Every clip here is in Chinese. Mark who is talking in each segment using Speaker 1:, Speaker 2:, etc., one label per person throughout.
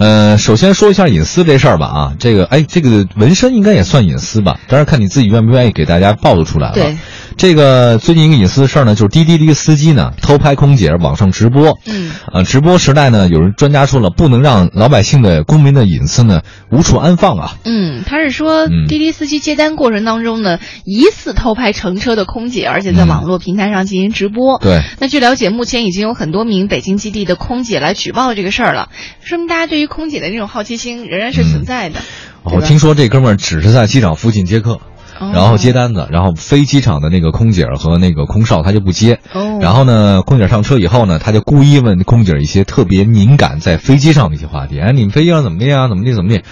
Speaker 1: 呃，首先说一下隐私这事儿吧啊，这个哎，这个纹身应该也算隐私吧？当然看你自己愿不愿意给大家暴露出来了。
Speaker 2: 对，
Speaker 1: 这个最近一个隐私的事儿呢，就是滴滴的一个司机呢偷拍空姐网上直播。
Speaker 2: 嗯，
Speaker 1: 呃，直播时代呢，有人专家说了，不能让老百姓的公民的隐私呢无处安放啊。
Speaker 2: 嗯，他是说
Speaker 1: 嗯
Speaker 2: 滴滴司机接单过程当中呢，疑似偷拍乘车的空姐，而且在
Speaker 1: 嗯
Speaker 2: 网络平台上进行直播。
Speaker 1: 对，
Speaker 2: 那据了解，目前已经有很多名北京基地的空姐来举报这个事儿了，说明大家对于空姐的这种好奇心仍然是存在的。
Speaker 1: 我听说这哥们儿只是在机场附近接客。
Speaker 2: 哦
Speaker 1: 然后接单子，然后飞机场的那个空姐儿和那个空少他就不接，
Speaker 2: 哦
Speaker 1: 然后呢，空姐上车以后呢，他就故意问空姐儿一些特别敏感在飞机上的一些话题，哎，你们飞机上怎么地啊？怎么地怎么地？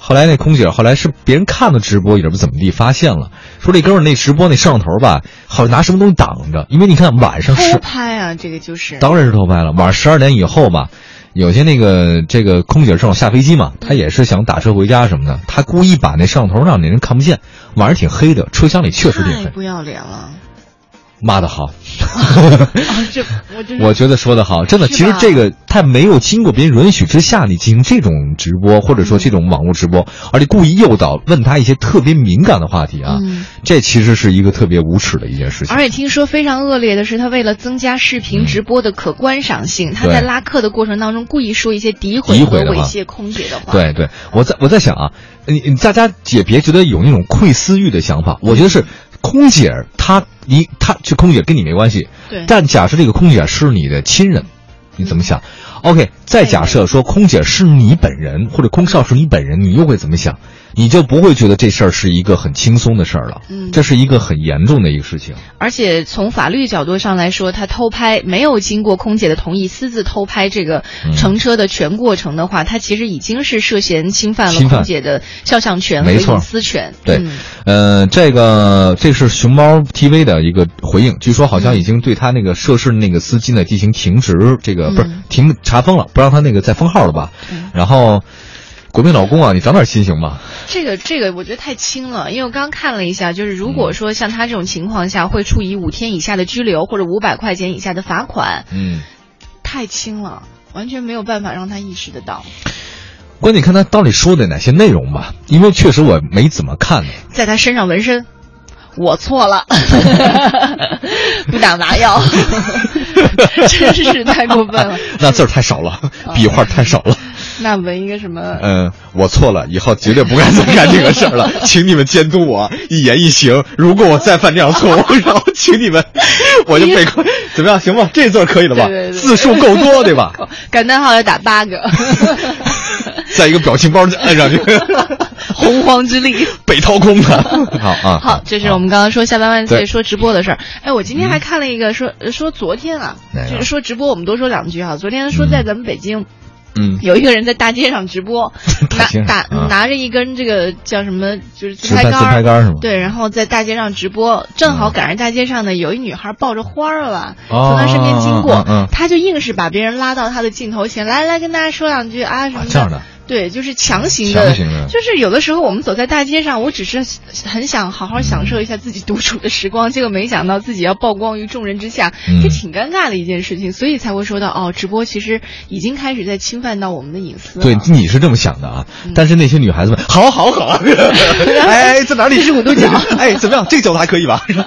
Speaker 1: 后来那空姐儿后来是别人看的直播也不怎么地发现了，说这哥们儿那直播那摄像头吧，好像拿什么东西挡着，因为你看晚上
Speaker 2: 偷
Speaker 1: 是
Speaker 2: 拍啊，这个就是。
Speaker 1: 当然是偷拍了，晚上十二点以后吧。有些那个这个空姐正好下飞机嘛，她也是想打车回家什么的，她故意把那摄像头让那人看不见。晚上挺黑的，车厢里确实挺黑。
Speaker 2: 太不要脸了！
Speaker 1: 骂的好，
Speaker 2: 啊，这我真
Speaker 1: 我觉得说的好，真的，其实这个他没有经过别人允许之下，你进行这种直播或者说这种网络直播，而且故意诱导问他一些特别敏感的话题啊，
Speaker 2: 嗯。
Speaker 1: 这其实是一个特别无耻的一件事情。
Speaker 2: 而。且听说非常恶劣的是，他为了增加视频直播的可观赏性，他在拉客的过程当中故意说一些诋毁和
Speaker 1: 诋毁的话。
Speaker 2: 猥亵空姐的话。
Speaker 1: 对对，我在我在想啊，你你大家也别觉得有那种窥私欲的想法，我觉得是空姐儿她你她这空姐跟你没关系，
Speaker 2: 对
Speaker 1: 但假设这个空姐是你的亲人，你怎么想？OK，再假设说空姐是你本人或者空少是你本人，你又会怎么想？你就不会觉得这事儿是一个很轻松的事儿了，
Speaker 2: 嗯
Speaker 1: 这是一个很严重的一个事情。
Speaker 2: 而且从法律角度上来说，他偷拍没有经过空姐的同意，私自偷拍这个
Speaker 1: 嗯
Speaker 2: 乘车的全过程的话，他其实已经是涉嫌侵犯了空姐的肖像权和隐私权。
Speaker 1: 对
Speaker 2: 嗯，
Speaker 1: 呃，这个这是熊猫 TV 的一个回应，据说好像已经对他那个涉事那个司机呢进行停职，这个不是
Speaker 2: 嗯
Speaker 1: 停查封了，不让他那个再封号了吧？
Speaker 2: 嗯
Speaker 1: 然后，国民老公啊，你长点心行吧。
Speaker 2: 这个这个我觉得太轻了，因为我刚看了一下，就是如
Speaker 1: 嗯
Speaker 2: 果说像他这种情况下，会处以五天以下的拘留或者五百块钱以下的罚款，
Speaker 1: 嗯，
Speaker 2: 太轻了，完全没有办法让他意识得到。
Speaker 1: 关键看他到底说的哪些内容吧，因为确实我没怎么看呢。
Speaker 2: 在他身上纹身，我错了，不打麻药，真是太过分了。
Speaker 1: 那字儿太少了，笔画太少了。
Speaker 2: 那纹一个什么？
Speaker 1: 嗯，我错了，以后绝对不敢再干这个事儿了，请你们监督我一言一行。如果我再犯这样错误，然后请你们，我就被扣。怎么样？行吧？这字儿可以了吧？
Speaker 2: 对对对
Speaker 1: 字数够多，对吧？
Speaker 2: 感叹号要打八个，
Speaker 1: 在一个表情包就按上去，
Speaker 2: 洪荒之力。
Speaker 1: 被掏空了。好啊，
Speaker 2: 好，这是我们刚刚说下班万岁说直播的事儿。哎，我今天还看了一个说说昨天啊就是说直播，我们多说两句哈。昨天说在咱们北京。
Speaker 1: 嗯，
Speaker 2: 有一个人在大街上直播，拿
Speaker 1: 啊。
Speaker 2: 打拿着一根这个叫什么，就是自
Speaker 1: 拍
Speaker 2: 杆自，
Speaker 1: 拍杆儿是吗？
Speaker 2: 对，然后在大街上直播，正好
Speaker 1: 嗯
Speaker 2: 赶上大街上呢有一女孩抱着花儿吧，
Speaker 1: 哦
Speaker 2: 从他身边经过他就硬是把别人拉到他的镜头前，来来跟大家说两句啊什么
Speaker 1: 啊这样的，
Speaker 2: 对，就是强行的，
Speaker 1: 强行的
Speaker 2: 就是有的时候我们走在大街上，我只是很想好好享受一下自己独处的时光，结果没想到自己要曝光于众人之下，
Speaker 1: 嗯
Speaker 2: 这挺尴尬的一件事情，所以才会说到哦，直播其实已经开始在侵犯到我们的隐私了。
Speaker 1: 对，你是这么想的啊，
Speaker 2: 嗯
Speaker 1: 但是那些女孩子们，好好好，哎，在哪里？
Speaker 2: 四十五度角
Speaker 1: 哎，怎么样？这个角度还可以吧？是吧？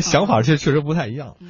Speaker 1: 想法确确实不太一样。
Speaker 2: 嗯